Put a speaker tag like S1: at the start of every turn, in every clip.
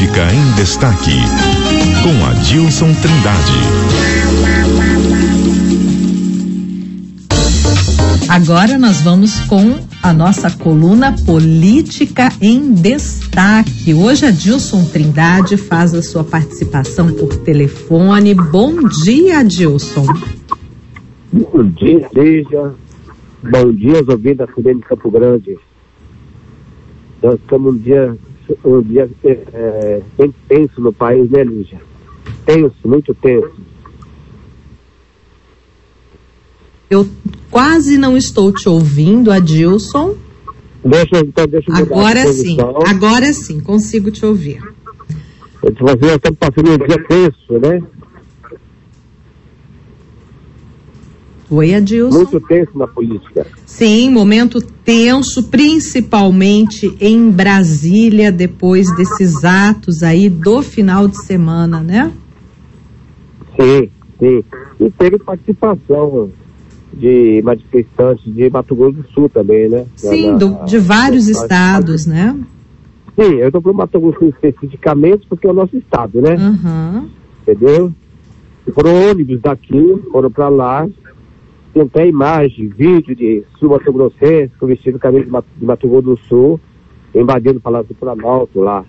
S1: Política em Destaque, com Adilson Trindade.
S2: Agora nós vamos com a nossa coluna Política em Destaque. Hoje a Dilson Trindade faz a sua participação por telefone. Bom dia, Dilson.
S3: Bom dia, Lígia. Bom dia aos ouvintes da de Campo Grande. Nós estamos um dia, um dia é, bem tenso no país, né, Lígia? Tenso, muito tenso.
S2: Eu quase não estou te ouvindo, Adilson.
S3: Deixa, então, deixa eu
S2: Agora sim, agora sim, consigo te ouvir.
S3: Eu nós estamos passando um dia tenso, né?
S2: Oi, Adilson.
S3: Muito tenso na política.
S2: Sim, momento tenso, principalmente em Brasília, depois desses atos aí do final de semana, né?
S3: Sim, sim. E teve participação de manifestantes de Mato Grosso do Sul também, né?
S2: Sim, do, de vários na, estados, né?
S3: Sim, eu estou para o Mato Grosso especificamente porque é o nosso estado, né?
S2: Uhum.
S3: Entendeu? Foram ônibus daqui, foram para lá, tem até imagem, vídeo de sul Mato Grossense com vestido camisa de de Mato Grosso do Sul, invadindo o Palácio do Planalto lá.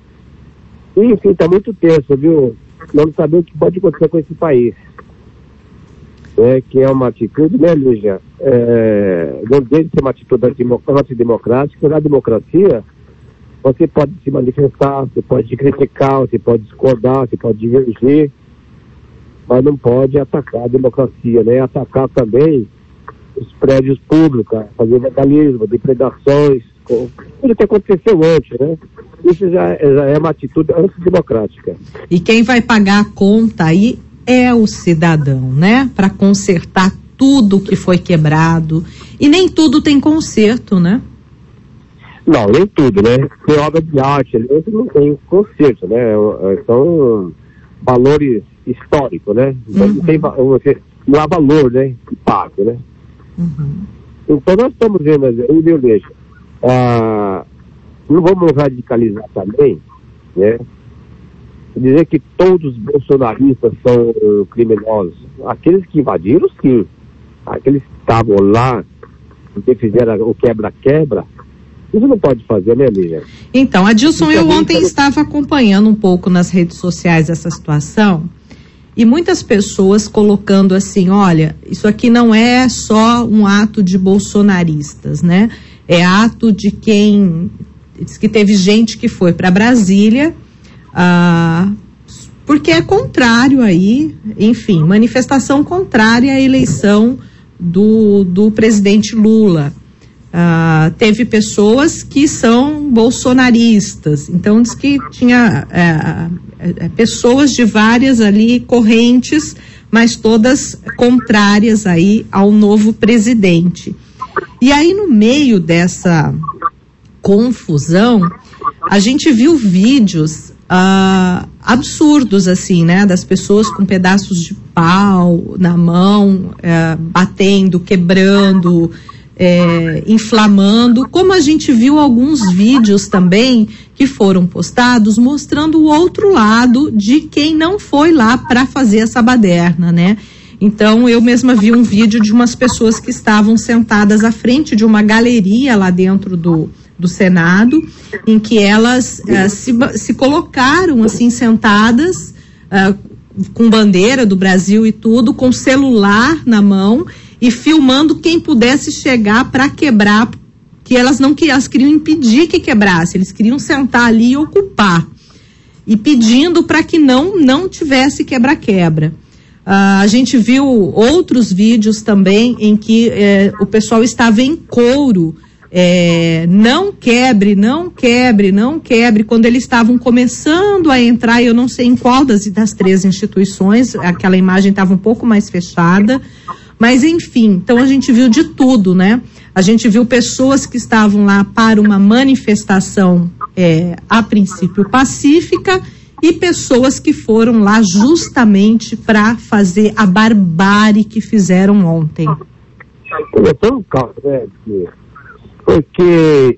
S3: Enfim, está muito tenso, viu? Não sabemos o que pode acontecer com esse país é, que é uma atitude, né, Lígia? É, não deve ser uma atitude antidemocrática. Na democracia, você pode se manifestar, você pode criticar, você pode discordar, você pode divergir, mas não pode atacar a democracia, né? Atacar também os prédios públicos, fazer vandalismo, depredações, tudo que aconteceu antes, né? Isso já, já é uma atitude antidemocrática.
S2: E quem vai pagar a conta aí é o cidadão, né? Para consertar tudo que foi quebrado. E nem tudo tem conserto, né?
S3: Não, nem tudo, né? Tem obra de arte, não tem conserto, né? São valores históricos, né? Então, uhum. Não, tem, você, não há valor, né? Pago, né? Uhum. Então nós estamos vendo, eu vejo, ah, não vamos radicalizar também, né? dizer que todos os bolsonaristas são criminosos. Aqueles que invadiram, sim. Aqueles que estavam lá, que fizeram o quebra-quebra, isso não pode fazer, né, Lívia?
S2: Então, Adilson, eu ontem estava acompanhando um pouco nas redes sociais essa situação e muitas pessoas colocando assim: olha, isso aqui não é só um ato de bolsonaristas, né? É ato de quem. Diz que teve gente que foi para Brasília ah, porque é contrário aí, enfim, manifestação contrária à eleição do, do presidente Lula. Ah, teve pessoas que são bolsonaristas, então diz que tinha é, é, pessoas de várias ali correntes, mas todas contrárias aí ao novo presidente. E aí no meio dessa confusão, a gente viu vídeos uh, absurdos, assim, né? Das pessoas com pedaços de pau na mão, uh, batendo, quebrando, é, inflamando, como a gente viu alguns vídeos também que foram postados mostrando o outro lado de quem não foi lá para fazer essa baderna, né? Então, eu mesma vi um vídeo de umas pessoas que estavam sentadas à frente de uma galeria lá dentro do, do Senado, em que elas uh, se, se colocaram assim sentadas uh, com bandeira do Brasil e tudo, com celular na mão e filmando quem pudesse chegar para quebrar, que elas não que elas queriam impedir que quebrasse, eles queriam sentar ali e ocupar e pedindo para que não não tivesse quebra-quebra. Uh, a gente viu outros vídeos também em que eh, o pessoal estava em couro é, não quebre, não quebre, não quebre. Quando eles estavam começando a entrar, eu não sei em qual das, das três instituições, aquela imagem estava um pouco mais fechada, mas enfim, então a gente viu de tudo, né? A gente viu pessoas que estavam lá para uma manifestação, é, a princípio pacífica, e pessoas que foram lá justamente para fazer a barbárie que fizeram ontem.
S3: É tão calmo, né? porque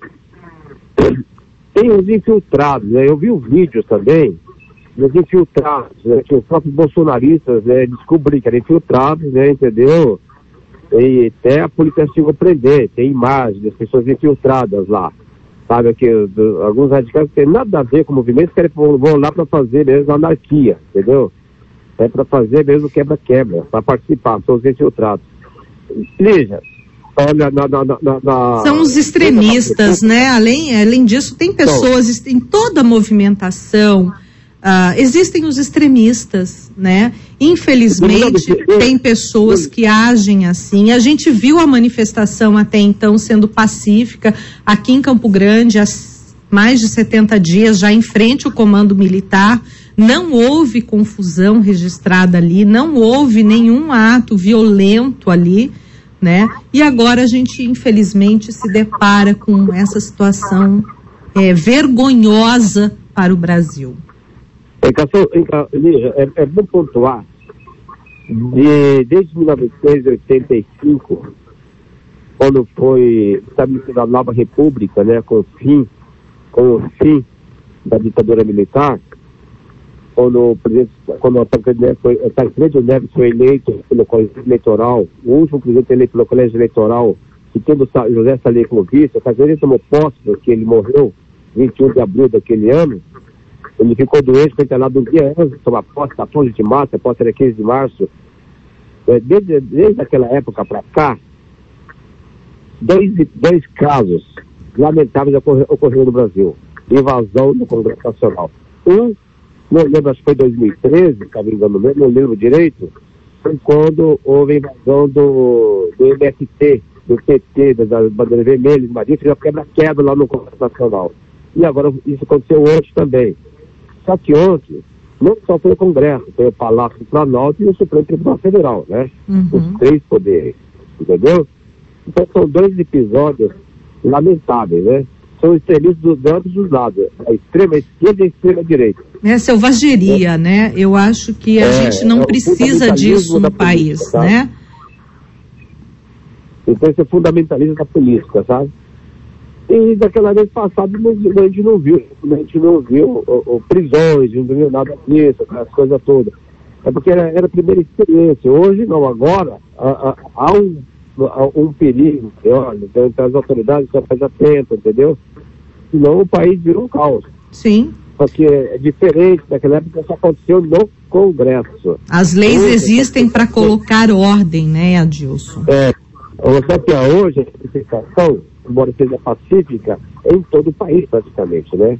S3: tem os infiltrados, né? Eu vi o vídeo também, os infiltrados, né, que os próprios bolsonaristas né, descobriram que eram infiltrados, né, entendeu? E até a polícia chegou prender, tem imagem das pessoas infiltradas lá. Sabe que alguns radicais não têm nada a ver com o movimento, querem vão lá para fazer mesmo anarquia, entendeu? É para fazer mesmo quebra-quebra, para participar, são os infiltrados. Lígia, olha, na, na, na, na,
S2: São os extremistas, né? Além, além disso, tem pessoas em toda a movimentação. Uh, existem os extremistas, né? Infelizmente, tem pessoas que agem assim. A gente viu a manifestação até então sendo pacífica aqui em Campo Grande, há mais de 70 dias, já em frente ao comando militar. Não houve confusão registrada ali, não houve nenhum ato violento ali né? E agora a gente, infelizmente, se depara com essa situação é, vergonhosa para o Brasil.
S3: É, é bom pontuar, de, desde 1985, quando foi estabelecida a nova república, né, com o fim, com o fim da ditadura militar, quando o presidente, quando o Tancredo Neves foi eleito pelo colégio eleitoral, o último presidente eleito pelo colégio eleitoral, que tendo José Saleh como vice, o Tancredo tomou posse porque ele morreu 21 de abril daquele ano, ele ficou doente, foi internado um dia antes de tomar posse, 14 de março, a posse era 15 de março. Desde, desde aquela época para cá, dois, dois casos lamentáveis ocorreram no Brasil. Invasão do Congresso Nacional. Um não lembro, acho que foi 2013, estava engano mesmo, não lembro direito, foi quando houve a invasão do, do MST, do PT, da bandeira vermelha, de Maria, fez a quebra-quebra lá no Congresso Nacional. E agora isso aconteceu hoje também. Só que ontem, não só foi o Congresso, foi o Palácio do Planalto e o Supremo Tribunal Federal, né? Uhum. Os três poderes, entendeu? Então são dois episódios lamentáveis, né? são extremistas dos ambos os lados, a extrema esquerda e a extrema direita.
S2: É selvageria, é. né? Eu acho que a é, gente não é precisa disso no país, política, tá? né?
S3: Então esse é fundamentalismo da política, sabe? E daquela vez passada a gente não viu, a gente não viu o, prisões, não viu nada disso, aquelas coisas todas. É porque era, era a primeira experiência. Hoje não, agora há, há um, há um perigo, olha, então, então as autoridades estão mais atentas, entendeu? senão o país virou um caos.
S2: Sim.
S3: Porque é diferente daquela época, isso aconteceu no Congresso.
S2: As leis hoje, existem para colocar ordem, né, Adilson?
S3: É. Só que hoje a edificação, embora seja pacífica, em todo o país praticamente, né?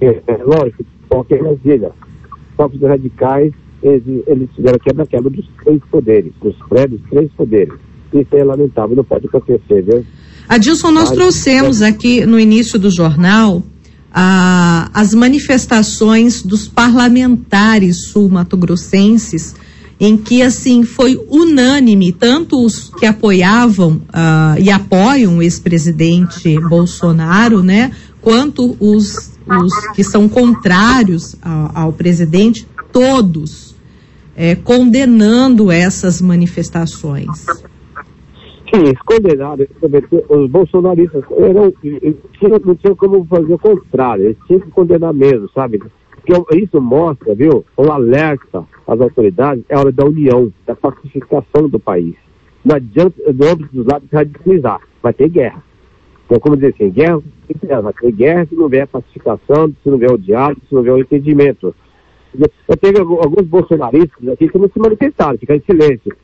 S3: É, é, é lógico, qualquer Brasília. Os próprios radicais, eles, eles fizeram quebra-quebra dos três poderes, dos prédios, três poderes. Isso é lamentável, não pode acontecer, viu?
S2: Adilson, nós trouxemos aqui no início do jornal ah, as manifestações dos parlamentares sul-mato-grossenses, em que assim foi unânime, tanto os que apoiavam ah, e apoiam o ex-presidente Bolsonaro, né, quanto os, os que são contrários ao, ao presidente, todos é, condenando essas manifestações.
S3: Sim, condenados, os bolsonaristas eram, não tinham como fazer o contrário, eles tinham que condenar mesmo, sabe? Porque isso mostra, viu, um alerta às autoridades, é hora da união, da pacificação do país. Não adianta, do âmbito dos lados, radicalizar, vai ter guerra. Então, como dizer assim, guerra, vai ter guerra se não houver pacificação, se não houver o diálogo, se não houver o entendimento. Eu tenho alguns bolsonaristas aqui que não se manifestaram, ficaram em silêncio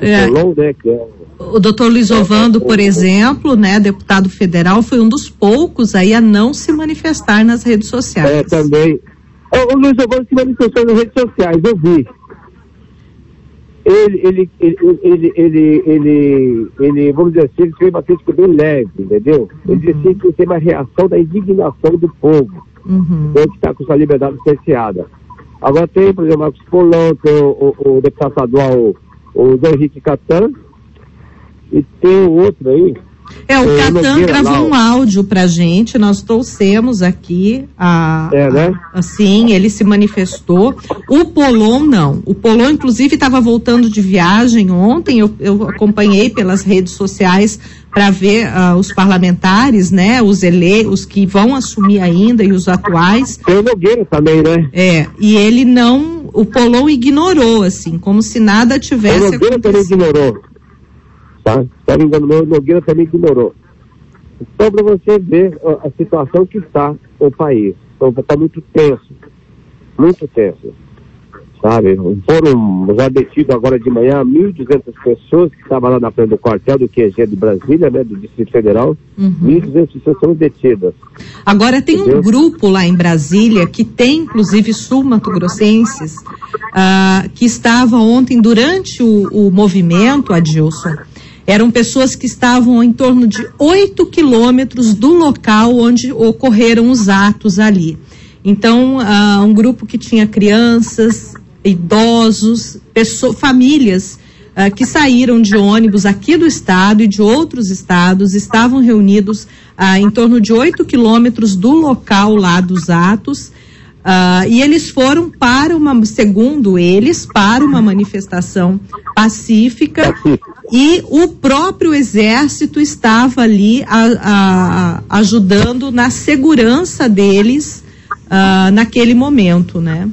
S3: é. né, que é
S2: o doutor Luiz Ovando, por exemplo, né, deputado federal, foi um dos poucos aí a não se manifestar nas redes sociais.
S3: É, também. O, o Luiz Ovando se manifestou nas redes sociais, eu vi. Ele, ele, ele, ele, ele, ele, vamos dizer assim, ele foi bastante bem leve, entendeu? Ele disse assim que tem uma reação da indignação do povo, uhum. que está com sua liberdade cerceada. Agora tem, por exemplo, Marcos Polão, tem o, o, o deputado estadual o Zé Henrique Catan, e tem o outro aí,
S2: É, o Catan gravou um áudio pra gente, nós trouxemos aqui a,
S3: é, né?
S2: A, assim, ele se manifestou. O Polon não. O Polon, inclusive, estava voltando de viagem ontem, eu, eu acompanhei pelas redes sociais para ver uh, os parlamentares, né, os ele, os que vão assumir ainda e os atuais.
S3: Tem o Nogueira também, né?
S2: É, e ele não, o Polon ignorou, assim, como se nada tivesse
S3: o Nogueira
S2: acontecido.
S3: também ignorou tá? Se não me engano, o Nogueira também ignorou. Então, para você ver a, situação que está o país. Então, está muito tenso, muito tenso, sabe? Foram já detidos agora de manhã 1.200 pessoas que estavam lá na frente do quartel do QG de Brasília, né, do Distrito Federal. Uhum. 1.200 pessoas são detidas.
S2: Agora, tem Entendeu? um grupo lá em Brasília que tem, inclusive, sul-mato-grossenses, uh, que estava ontem, durante o, o movimento, Adilson, eram pessoas que estavam em torno de 8 quilômetros do local onde ocorreram os atos ali. Então, uh, um grupo que tinha crianças, idosos, pessoas, famílias uh, que saíram de ônibus aqui do estado e de outros estados, estavam reunidos uh, em torno de 8 quilômetros do local lá dos atos. Uh, e eles foram para uma, segundo eles, para uma manifestação pacífica e o próprio exército estava ali a, a, ajudando na segurança deles uh, naquele momento, né?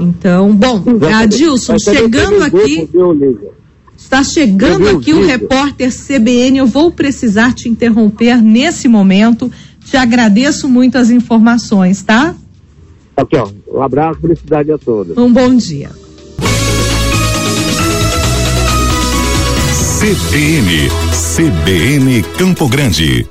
S2: Então, bom, Adilson, chegando aqui. Está chegando aqui o repórter CBN. Eu vou precisar te interromper nesse momento. Te agradeço muito as informações, tá?
S3: Aqui, ó. Um abraço, felicidade a todos.
S2: Um bom dia.
S1: CBN, CBN Campo Grande.